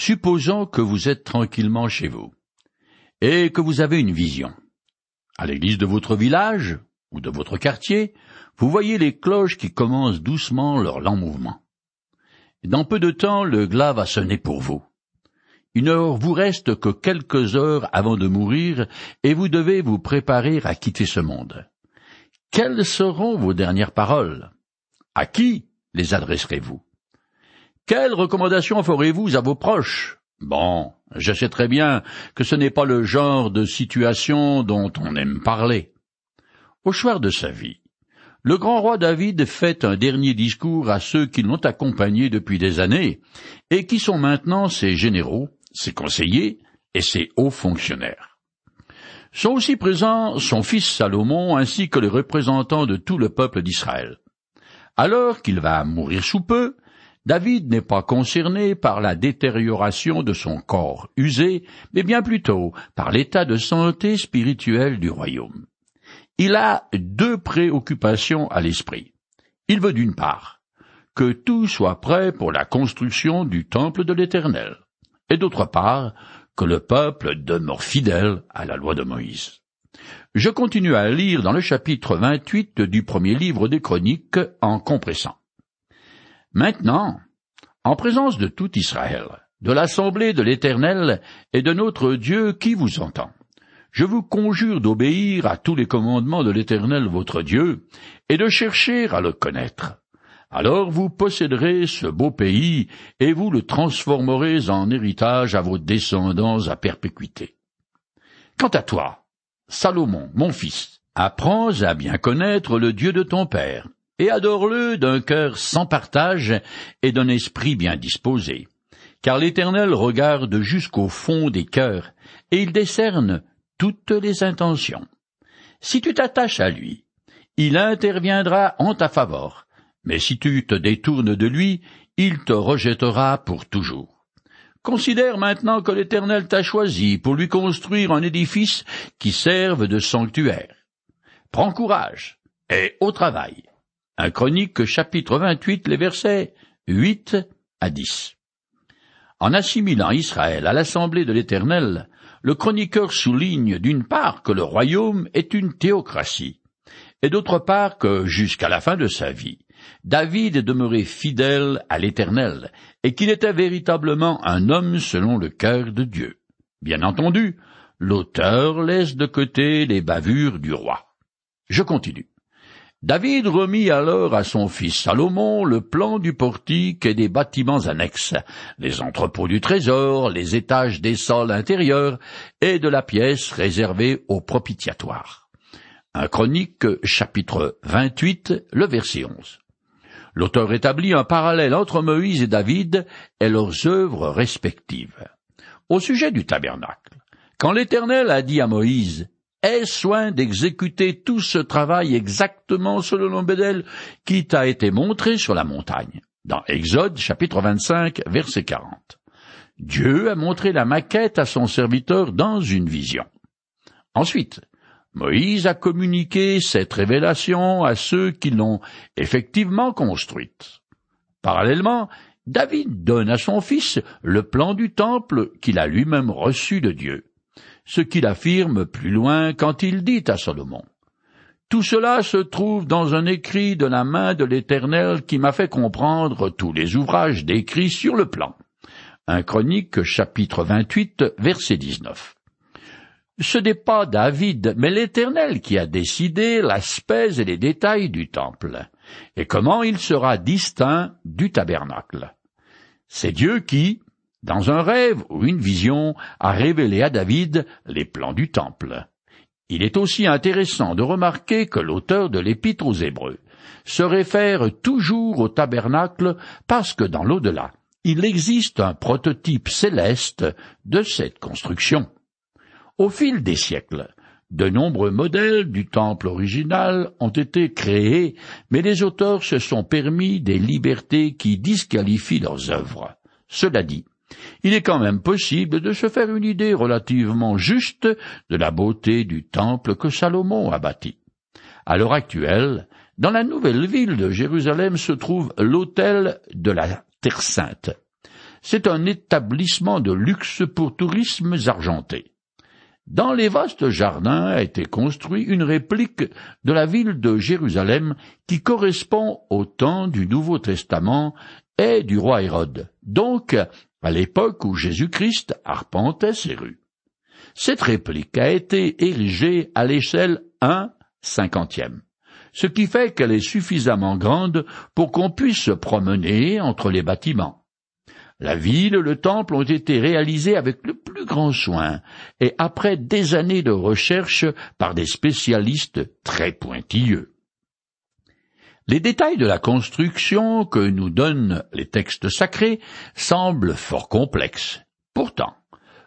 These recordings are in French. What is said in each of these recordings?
Supposons que vous êtes tranquillement chez vous, et que vous avez une vision. À l'église de votre village, ou de votre quartier, vous voyez les cloches qui commencent doucement leur lent mouvement. Dans peu de temps, le glas va sonner pour vous. Il ne vous reste que quelques heures avant de mourir, et vous devez vous préparer à quitter ce monde. Quelles seront vos dernières paroles? À qui les adresserez-vous? Quelles recommandations ferez-vous à vos proches? Bon, je sais très bien que ce n'est pas le genre de situation dont on aime parler. Au soir de sa vie, le grand roi David fait un dernier discours à ceux qui l'ont accompagné depuis des années et qui sont maintenant ses généraux, ses conseillers et ses hauts fonctionnaires. Sont aussi présents son fils Salomon ainsi que les représentants de tout le peuple d'Israël. Alors qu'il va mourir sous peu, David n'est pas concerné par la détérioration de son corps usé, mais bien plutôt par l'état de santé spirituelle du royaume. Il a deux préoccupations à l'esprit. Il veut d'une part que tout soit prêt pour la construction du temple de l'Éternel, et d'autre part que le peuple demeure fidèle à la loi de Moïse. Je continue à lire dans le chapitre 28 du premier livre des Chroniques en compressant. Maintenant, en présence de tout Israël, de l'assemblée de l'Éternel et de notre Dieu qui vous entend, je vous conjure d'obéir à tous les commandements de l'Éternel votre Dieu, et de chercher à le connaître. Alors vous posséderez ce beau pays, et vous le transformerez en héritage à vos descendants à perpétuité. Quant à toi, Salomon, mon fils, apprends à bien connaître le Dieu de ton Père, et adore-le d'un cœur sans partage et d'un esprit bien disposé. Car l'Éternel regarde jusqu'au fond des cœurs, et il décerne toutes les intentions. Si tu t'attaches à lui, il interviendra en ta faveur, mais si tu te détournes de lui, il te rejettera pour toujours. Considère maintenant que l'Éternel t'a choisi pour lui construire un édifice qui serve de sanctuaire. Prends courage et au travail. Un chronique chapitre 28 les versets 8 à 10. En assimilant Israël à l'assemblée de l'Éternel, le chroniqueur souligne d'une part que le royaume est une théocratie, et d'autre part que, jusqu'à la fin de sa vie, David est demeuré fidèle à l'Éternel, et qu'il était véritablement un homme selon le cœur de Dieu. Bien entendu, l'auteur laisse de côté les bavures du roi. Je continue. David remit alors à son fils Salomon le plan du portique et des bâtiments annexes, les entrepôts du trésor, les étages des sols intérieurs et de la pièce réservée au propitiatoire. Un chronique chapitre 28, le verset 11. L'auteur établit un parallèle entre Moïse et David et leurs œuvres respectives. Au sujet du tabernacle, quand l'Éternel a dit à Moïse, Aie soin d'exécuter tout ce travail exactement selon le qui t'a été montré sur la montagne. Dans Exode chapitre 25 verset 40. Dieu a montré la maquette à son serviteur dans une vision. Ensuite, Moïse a communiqué cette révélation à ceux qui l'ont effectivement construite. Parallèlement, David donne à son fils le plan du temple qu'il a lui-même reçu de Dieu ce qu'il affirme plus loin quand il dit à Salomon. Tout cela se trouve dans un écrit de la main de l'Éternel qui m'a fait comprendre tous les ouvrages décrits sur le plan. Un chronique chapitre 28 verset 19. Ce n'est pas David, mais l'Éternel qui a décidé l'aspect et les détails du temple, et comment il sera distinct du tabernacle. C'est Dieu qui, dans un rêve ou une vision, a révélé à David les plans du temple. Il est aussi intéressant de remarquer que l'auteur de l'Épître aux Hébreux se réfère toujours au tabernacle parce que dans l'au-delà, il existe un prototype céleste de cette construction. Au fil des siècles, de nombreux modèles du temple original ont été créés, mais les auteurs se sont permis des libertés qui disqualifient leurs œuvres. Cela dit, il est quand même possible de se faire une idée relativement juste de la beauté du temple que Salomon a bâti. À l'heure actuelle, dans la nouvelle ville de Jérusalem se trouve l'autel de la Terre sainte. c'est un établissement de luxe pour tourismes argentés. Dans les vastes jardins a été construit une réplique de la ville de Jérusalem qui correspond au temps du Nouveau Testament et du roi Hérode, donc à l'époque où Jésus-Christ arpentait ses rues. Cette réplique a été érigée à l'échelle 1 cinquantième, ce qui fait qu'elle est suffisamment grande pour qu'on puisse se promener entre les bâtiments. La ville et le temple ont été réalisés avec le plus grand soin et après des années de recherche par des spécialistes très pointilleux. Les détails de la construction que nous donnent les textes sacrés semblent fort complexes. Pourtant,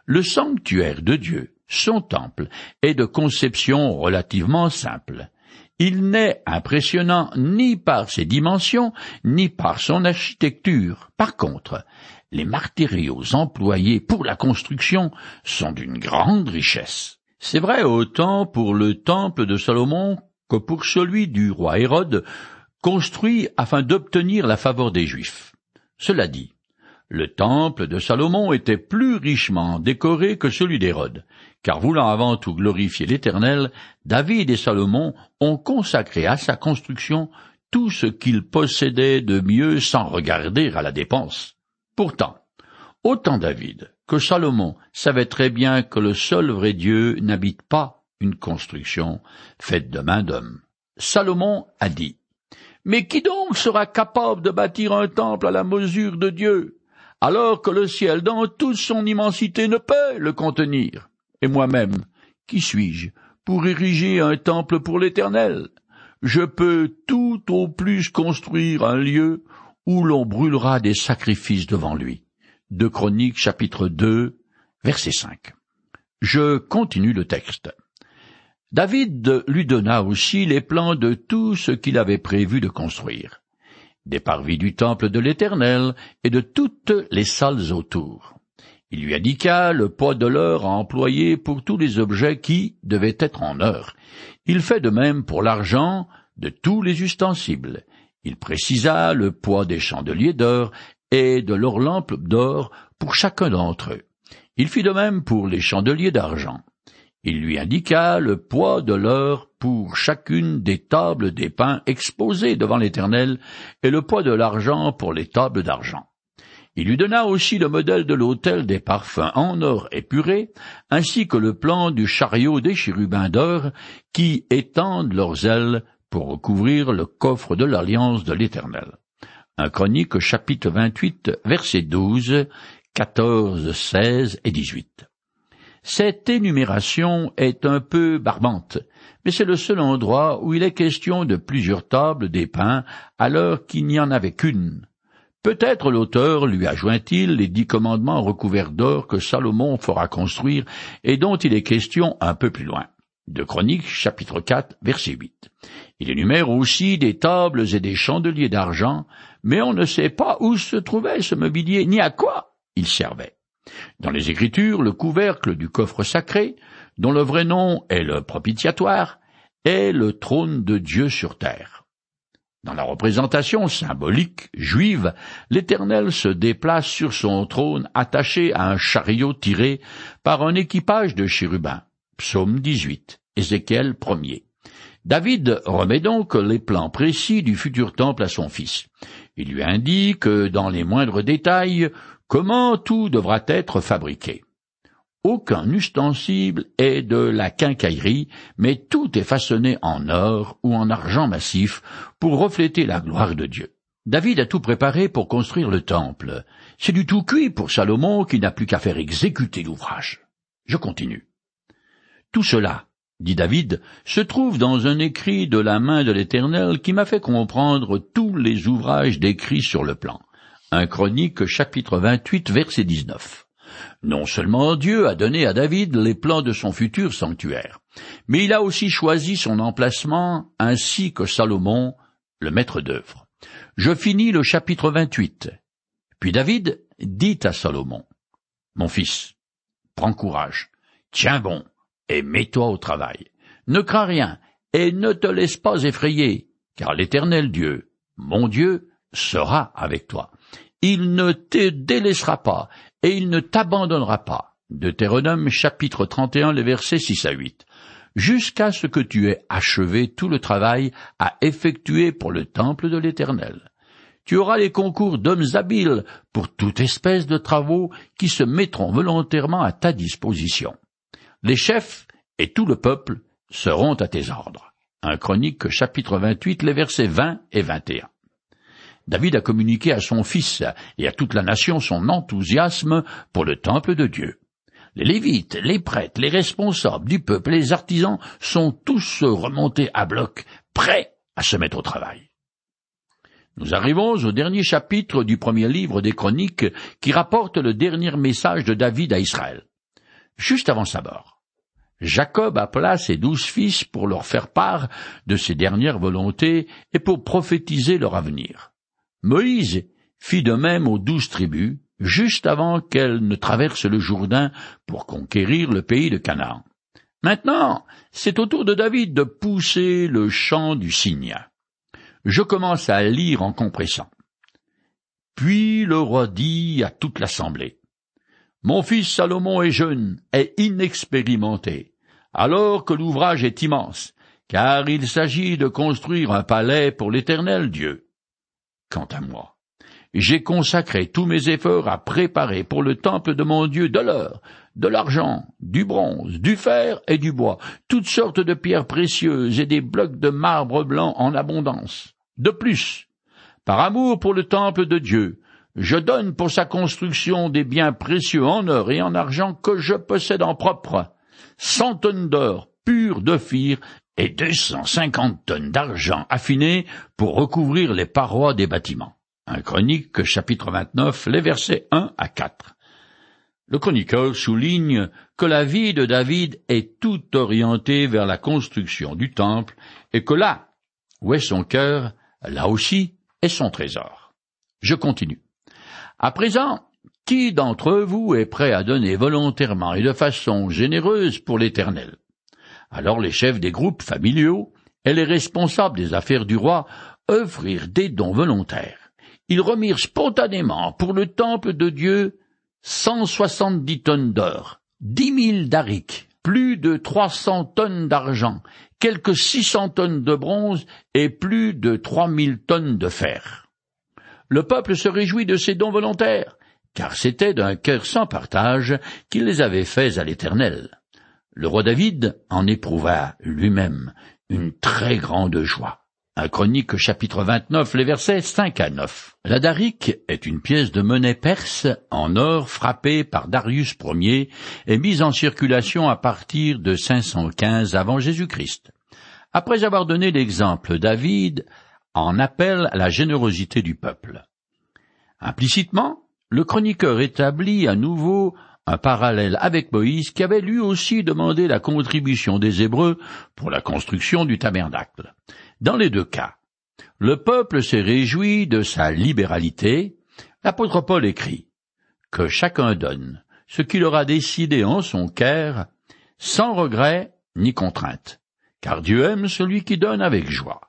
le sanctuaire de Dieu, son temple, est de conception relativement simple. Il n'est impressionnant ni par ses dimensions, ni par son architecture. Par contre, les matériaux employés pour la construction sont d'une grande richesse. C'est vrai autant pour le temple de Salomon que pour celui du roi Hérode, construit afin d'obtenir la faveur des Juifs. Cela dit, le temple de Salomon était plus richement décoré que celui d'Hérode, car voulant avant tout glorifier l'Éternel, David et Salomon ont consacré à sa construction tout ce qu'ils possédaient de mieux sans regarder à la dépense. Pourtant, autant David que Salomon savaient très bien que le seul vrai Dieu n'habite pas une construction faite de main d'homme. Salomon a dit Mais qui donc sera capable de bâtir un temple à la mesure de Dieu, alors que le ciel dans toute son immensité ne peut le contenir? Et moi-même, qui suis-je pour ériger un temple pour l'Éternel? Je peux tout au plus construire un lieu où l'on brûlera des sacrifices devant lui. De Chroniques chapitre 2 verset 5. Je continue le texte. David lui donna aussi les plans de tout ce qu'il avait prévu de construire, des parvis du temple de l'Éternel et de toutes les salles autour. Il lui indiqua le poids de l'heure à employer pour tous les objets qui devaient être en heure. Il fait de même pour l'argent de tous les ustensiles, il précisa le poids des chandeliers d'or et de leurs lampes d'or pour chacun d'entre eux. Il fit de même pour les chandeliers d'argent. Il lui indiqua le poids de l'or pour chacune des tables des pains exposées devant l'Éternel, et le poids de l'argent pour les tables d'argent. Il lui donna aussi le modèle de l'autel des parfums en or épuré, ainsi que le plan du chariot des chérubins d'or, qui étendent leurs ailes pour recouvrir le coffre de l'alliance de l'Éternel. Un chronique chapitre 28 versets 12, 14, 16 et 18. Cette énumération est un peu barbante, mais c'est le seul endroit où il est question de plusieurs tables des pains alors qu'il n'y en avait qu'une. Peut-être l'auteur lui a joint-il les dix commandements recouverts d'or que Salomon fera construire et dont il est question un peu plus loin. De Chroniques, chapitre 4, verset 8. Il énumère aussi des tables et des chandeliers d'argent, mais on ne sait pas où se trouvait ce mobilier ni à quoi il servait. Dans les Écritures, le couvercle du coffre sacré, dont le vrai nom est le propitiatoire, est le trône de Dieu sur terre. Dans la représentation symbolique juive, l'Éternel se déplace sur son trône attaché à un chariot tiré par un équipage de chérubins. Psaume 18, Ézéchiel 1 David remet donc les plans précis du futur temple à son fils. Il lui indique dans les moindres détails comment tout devra être fabriqué? Aucun ustensile est de la quincaillerie, mais tout est façonné en or ou en argent massif pour refléter la gloire de Dieu. David a tout préparé pour construire le temple. C'est du tout cuit pour Salomon qui n'a plus qu'à faire exécuter l'ouvrage. Je continue. Tout cela, dit David, se trouve dans un écrit de la main de l'Éternel qui m'a fait comprendre tous les ouvrages décrits sur le plan. Un chronique chapitre 28 verset 19. Non seulement Dieu a donné à David les plans de son futur sanctuaire, mais il a aussi choisi son emplacement ainsi que Salomon, le maître d'œuvre. Je finis le chapitre 28. Puis David dit à Salomon, Mon fils, prends courage, tiens bon, et mets-toi au travail. Ne crains rien, et ne te laisse pas effrayer, car l'Éternel Dieu, mon Dieu, sera avec toi. Il ne te délaissera pas, et il ne t'abandonnera pas. Deutéronome chapitre 31, les versets 6 à 8. Jusqu'à ce que tu aies achevé tout le travail à effectuer pour le temple de l'Éternel. Tu auras les concours d'hommes habiles pour toute espèce de travaux qui se mettront volontairement à ta disposition. Les chefs et tout le peuple seront à tes ordres. Un chronique chapitre 28, les versets 20 et 21. David a communiqué à son fils et à toute la nation son enthousiasme pour le temple de Dieu. Les Lévites, les prêtres, les responsables du peuple, les artisans sont tous remontés à bloc, prêts à se mettre au travail. Nous arrivons au dernier chapitre du premier livre des Chroniques qui rapporte le dernier message de David à Israël. Juste avant sa mort, Jacob appela ses douze fils pour leur faire part de ses dernières volontés et pour prophétiser leur avenir. Moïse fit de même aux douze tribus, juste avant qu'elles ne traversent le Jourdain pour conquérir le pays de Canaan. Maintenant, c'est au tour de David de pousser le chant du cygne. Je commence à lire en compressant. Puis le roi dit à toute l'assemblée. Mon fils Salomon est jeune et inexpérimenté, alors que l'ouvrage est immense, car il s'agit de construire un palais pour l'éternel Dieu. Quant à moi, j'ai consacré tous mes efforts à préparer pour le temple de mon Dieu de l'or, de l'argent, du bronze, du fer et du bois, toutes sortes de pierres précieuses et des blocs de marbre blanc en abondance. De plus, par amour pour le temple de Dieu, je donne pour sa construction des biens précieux en or et en argent que je possède en propre, cent tonnes d'or pur d'Ophir et deux cent cinquante tonnes d'argent affiné pour recouvrir les parois des bâtiments. Un chronique, chapitre 29, les versets 1 à 4. Le chroniqueur souligne que la vie de David est tout orientée vers la construction du temple et que là où est son cœur, là aussi est son trésor. Je continue. À présent, qui d'entre vous est prêt à donner volontairement et de façon généreuse pour l'Éternel? Alors les chefs des groupes familiaux et les responsables des affaires du roi offrirent des dons volontaires. Ils remirent spontanément pour le temple de Dieu cent soixante-dix tonnes d'or, dix mille d'aric, plus de trois cents tonnes d'argent, quelques six cents tonnes de bronze et plus de trois mille tonnes de fer. Le peuple se réjouit de ces dons volontaires, car c'était d'un cœur sans partage qu'il les avait faits à l'Éternel. Le roi David en éprouva lui-même une très grande joie. Un chronique chapitre 29, les versets 5 à 9. La darique est une pièce de monnaie perse en or frappée par Darius Ier et mise en circulation à partir de 515 avant Jésus-Christ. Après avoir donné l'exemple, David en appelle à la générosité du peuple. Implicitement, le chroniqueur établit à nouveau un parallèle avec Moïse qui avait lui aussi demandé la contribution des Hébreux pour la construction du tabernacle. Dans les deux cas, le peuple s'est réjoui de sa libéralité. L'apôtre Paul écrit que chacun donne ce qu'il aura décidé en son cœur, sans regret ni contrainte, car Dieu aime celui qui donne avec joie.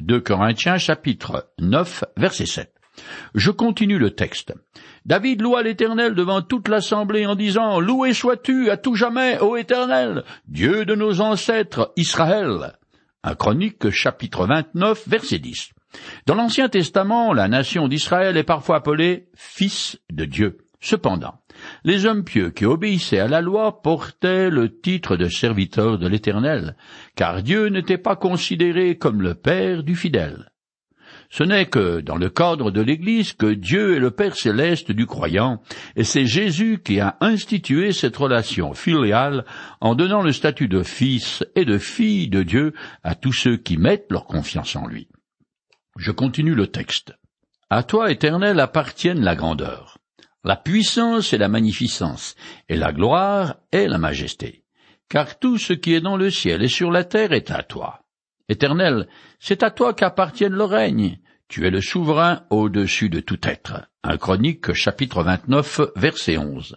2 Corinthiens chapitre 9 verset 7. Je continue le texte. David loua l'Éternel devant toute l'assemblée en disant Loué sois-tu à tout jamais, ô Éternel, Dieu de nos ancêtres, Israël. Un chronique chapitre 29 verset 10. Dans l'Ancien Testament, la nation d'Israël est parfois appelée fils de Dieu. Cependant, les hommes pieux qui obéissaient à la loi portaient le titre de serviteurs de l'Éternel, car Dieu n'était pas considéré comme le Père du fidèle. Ce n'est que dans le cadre de l'Église que Dieu est le Père céleste du croyant, et c'est Jésus qui a institué cette relation filiale en donnant le statut de fils et de fille de Dieu à tous ceux qui mettent leur confiance en lui. Je continue le texte. À toi, Éternel, appartiennent la grandeur, la puissance et la magnificence, et la gloire et la majesté, car tout ce qui est dans le ciel et sur la terre est à toi. Éternel, c'est à toi qu'appartienne le règne. Tu es le souverain au-dessus de tout être. Un chronique chapitre 29 verset 11.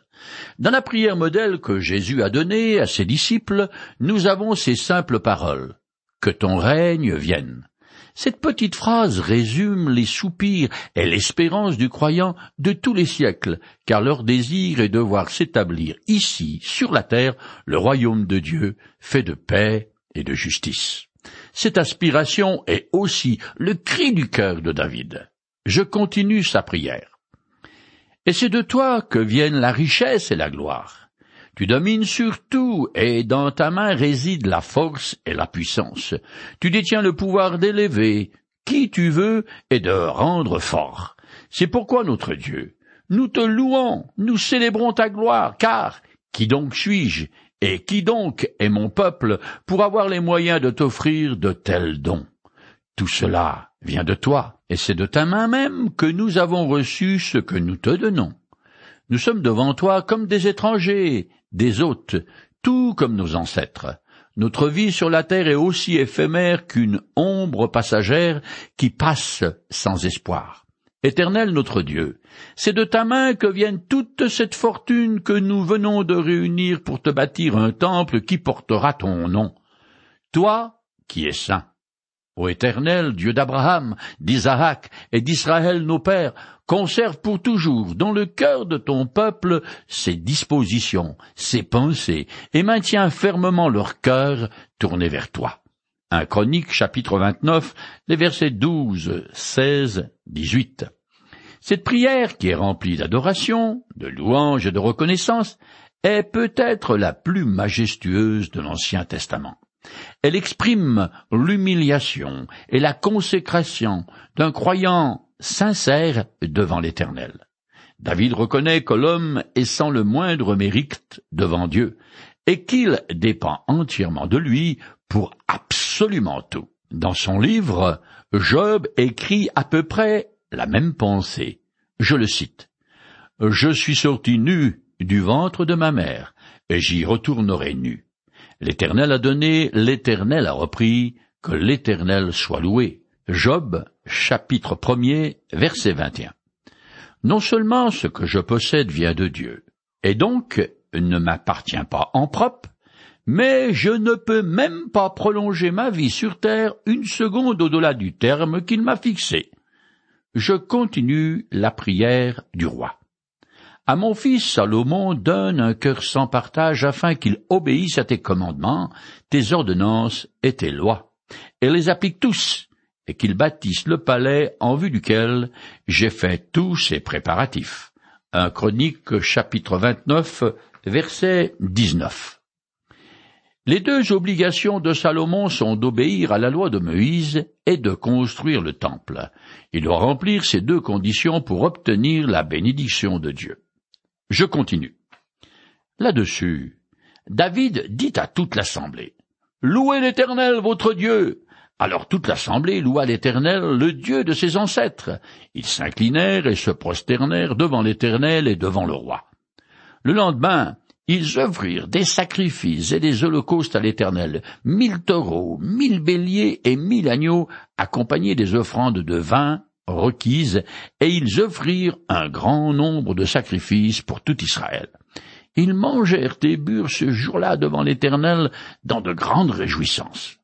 Dans la prière modèle que Jésus a donnée à ses disciples, nous avons ces simples paroles. Que ton règne vienne. Cette petite phrase résume les soupirs et l'espérance du croyant de tous les siècles, car leur désir est de voir s'établir ici, sur la terre, le royaume de Dieu, fait de paix et de justice. Cette aspiration est aussi le cri du cœur de David. Je continue sa prière. Et c'est de toi que viennent la richesse et la gloire. Tu domines sur tout, et dans ta main réside la force et la puissance. Tu détiens le pouvoir d'élever qui tu veux et de rendre fort. C'est pourquoi notre Dieu, nous te louons, nous célébrons ta gloire, car qui donc suis-je et qui donc est mon peuple pour avoir les moyens de t'offrir de tels dons? Tout cela vient de toi, et c'est de ta main même que nous avons reçu ce que nous te donnons. Nous sommes devant toi comme des étrangers, des hôtes, tout comme nos ancêtres. Notre vie sur la terre est aussi éphémère qu'une ombre passagère qui passe sans espoir. Éternel notre Dieu, c'est de ta main que vienne toute cette fortune que nous venons de réunir pour te bâtir un temple qui portera ton nom. Toi qui es saint. Ô Éternel, Dieu d'Abraham, d'Isaac et d'Israël nos pères, conserve pour toujours dans le cœur de ton peuple ses dispositions, ses pensées, et maintiens fermement leur cœur tourné vers toi. Un Chronique chapitre 29, les versets 12, 16, 18. Cette prière, qui est remplie d'adoration, de louange et de reconnaissance, est peut-être la plus majestueuse de l'Ancien Testament. Elle exprime l'humiliation et la consécration d'un croyant sincère devant l'Éternel. David reconnaît que l'homme est sans le moindre mérite devant Dieu, et qu'il dépend entièrement de lui pour absolument tout. Dans son livre, Job écrit à peu près la même pensée. Je le cite. Je suis sorti nu du ventre de ma mère, et j'y retournerai nu. L'Éternel a donné, l'Éternel a repris, que l'Éternel soit loué. Job, chapitre 1er, verset 21. Non seulement ce que je possède vient de Dieu, et donc ne m'appartient pas en propre, mais je ne peux même pas prolonger ma vie sur terre une seconde au-delà du terme qu'il m'a fixé. Je continue la prière du roi. À mon fils Salomon donne un cœur sans partage afin qu'il obéisse à tes commandements, tes ordonnances et tes lois, et les applique tous, et qu'il bâtisse le palais en vue duquel j'ai fait tous ces préparatifs. Un Chronique chapitre 29 verset 19. Les deux obligations de Salomon sont d'obéir à la loi de Moïse et de construire le temple. Il doit remplir ces deux conditions pour obtenir la bénédiction de Dieu. Je continue. Là-dessus, David dit à toute l'assemblée, Louez l'Éternel, votre Dieu. Alors toute l'assemblée loua l'Éternel, le Dieu de ses ancêtres. Ils s'inclinèrent et se prosternèrent devant l'Éternel et devant le roi. Le lendemain, ils offrirent des sacrifices et des holocaustes à l'Éternel, mille taureaux, mille béliers et mille agneaux, accompagnés des offrandes de vin requises, et ils offrirent un grand nombre de sacrifices pour tout Israël. Ils mangèrent et burent ce jour-là devant l'Éternel dans de grandes réjouissances.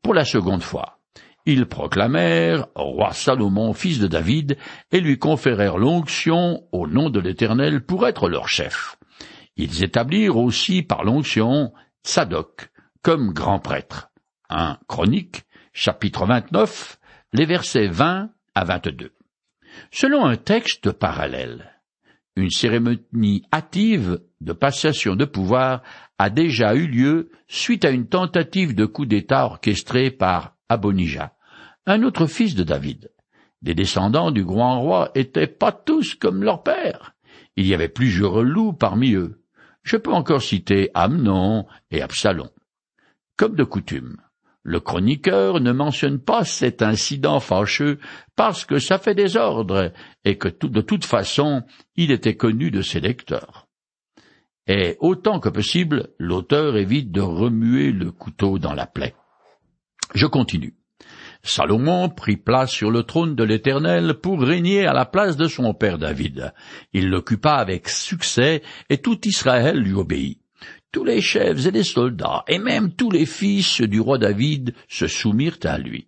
Pour la seconde fois, ils proclamèrent roi Salomon, fils de David, et lui conférèrent l'onction au nom de l'Éternel pour être leur chef. Ils établirent aussi par l'onction Tsadok comme grand prêtre. Un Chronique, chapitre 29, les versets 20 à 22. Selon un texte parallèle, une cérémonie hâtive de passation de pouvoir a déjà eu lieu suite à une tentative de coup d'État orchestrée par Abonija, un autre fils de David. Les descendants du grand roi étaient pas tous comme leur père. Il y avait plusieurs loups parmi eux. Je peux encore citer Amnon et Absalom. Comme de coutume, le chroniqueur ne mentionne pas cet incident fâcheux parce que ça fait désordre et que de toute façon il était connu de ses lecteurs. Et autant que possible, l'auteur évite de remuer le couteau dans la plaie. Je continue. Salomon prit place sur le trône de l'Éternel pour régner à la place de son père David. Il l'occupa avec succès et tout Israël lui obéit tous les chefs et les soldats, et même tous les fils du roi David se soumirent à lui.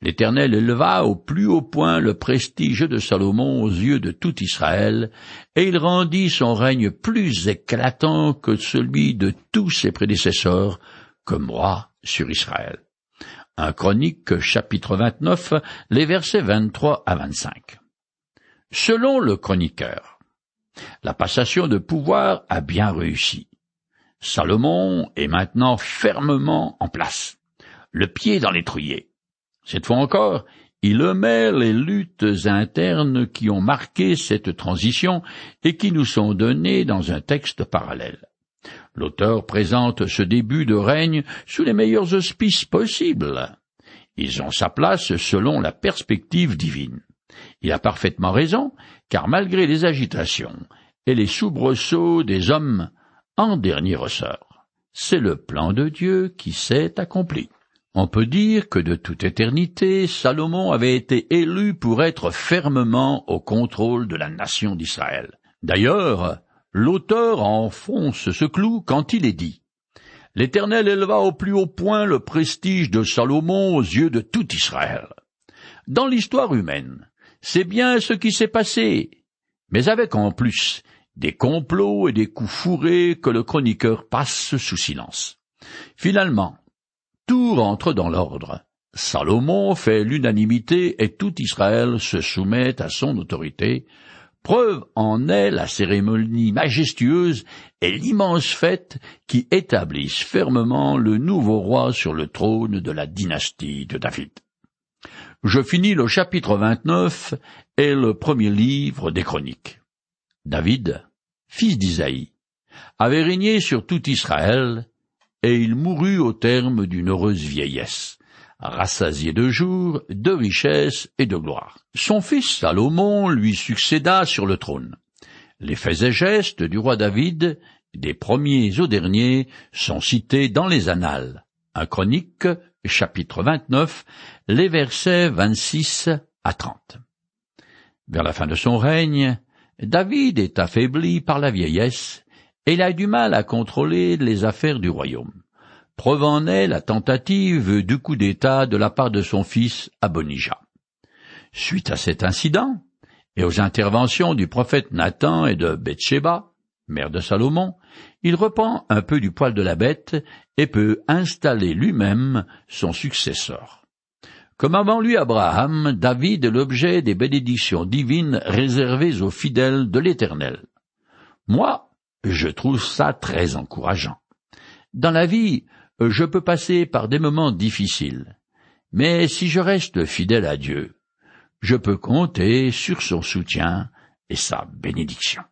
L'Éternel éleva au plus haut point le prestige de Salomon aux yeux de tout Israël, et il rendit son règne plus éclatant que celui de tous ses prédécesseurs comme roi sur Israël. Un chronique chapitre 29, les versets 23 à 25. Selon le chroniqueur, la passation de pouvoir a bien réussi. Salomon est maintenant fermement en place, le pied dans l'étrier. Cette fois encore, il omet les luttes internes qui ont marqué cette transition et qui nous sont données dans un texte parallèle. L'auteur présente ce début de règne sous les meilleurs auspices possibles. Ils ont sa place selon la perspective divine. Il a parfaitement raison, car malgré les agitations et les soubresauts des hommes, en dernier ressort, c'est le plan de Dieu qui s'est accompli. On peut dire que de toute éternité, Salomon avait été élu pour être fermement au contrôle de la nation d'Israël. D'ailleurs, l'auteur enfonce ce clou quand il est dit L'Éternel éleva au plus haut point le prestige de Salomon aux yeux de tout Israël. Dans l'histoire humaine, c'est bien ce qui s'est passé, mais avec en plus des complots et des coups fourrés que le chroniqueur passe sous silence. Finalement, tout rentre dans l'ordre. Salomon fait l'unanimité et tout Israël se soumet à son autorité, Preuve en est la cérémonie majestueuse et l'immense fête qui établissent fermement le nouveau roi sur le trône de la dynastie de David. Je finis le chapitre 29 et le premier livre des chroniques. David, fils d'Isaïe, avait régné sur tout Israël, et il mourut au terme d'une heureuse vieillesse, rassasié de jours, de richesses et de gloire. Son fils Salomon lui succéda sur le trône. Les faits et gestes du roi David, des premiers aux derniers, sont cités dans les annales. Un chronique, chapitre 29, les versets 26 à 30. Vers la fin de son règne, David est affaibli par la vieillesse, et il a du mal à contrôler les affaires du royaume. Preuve en est la tentative du coup d'État de la part de son fils Abonija. Suite à cet incident, et aux interventions du prophète Nathan et de Bethsheba, mère de Salomon, il reprend un peu du poil de la bête et peut installer lui-même son successeur. Comme avant lui Abraham, David est l'objet des bénédictions divines réservées aux fidèles de l'Éternel. Moi, je trouve ça très encourageant. Dans la vie, je peux passer par des moments difficiles, mais si je reste fidèle à Dieu, je peux compter sur son soutien et sa bénédiction.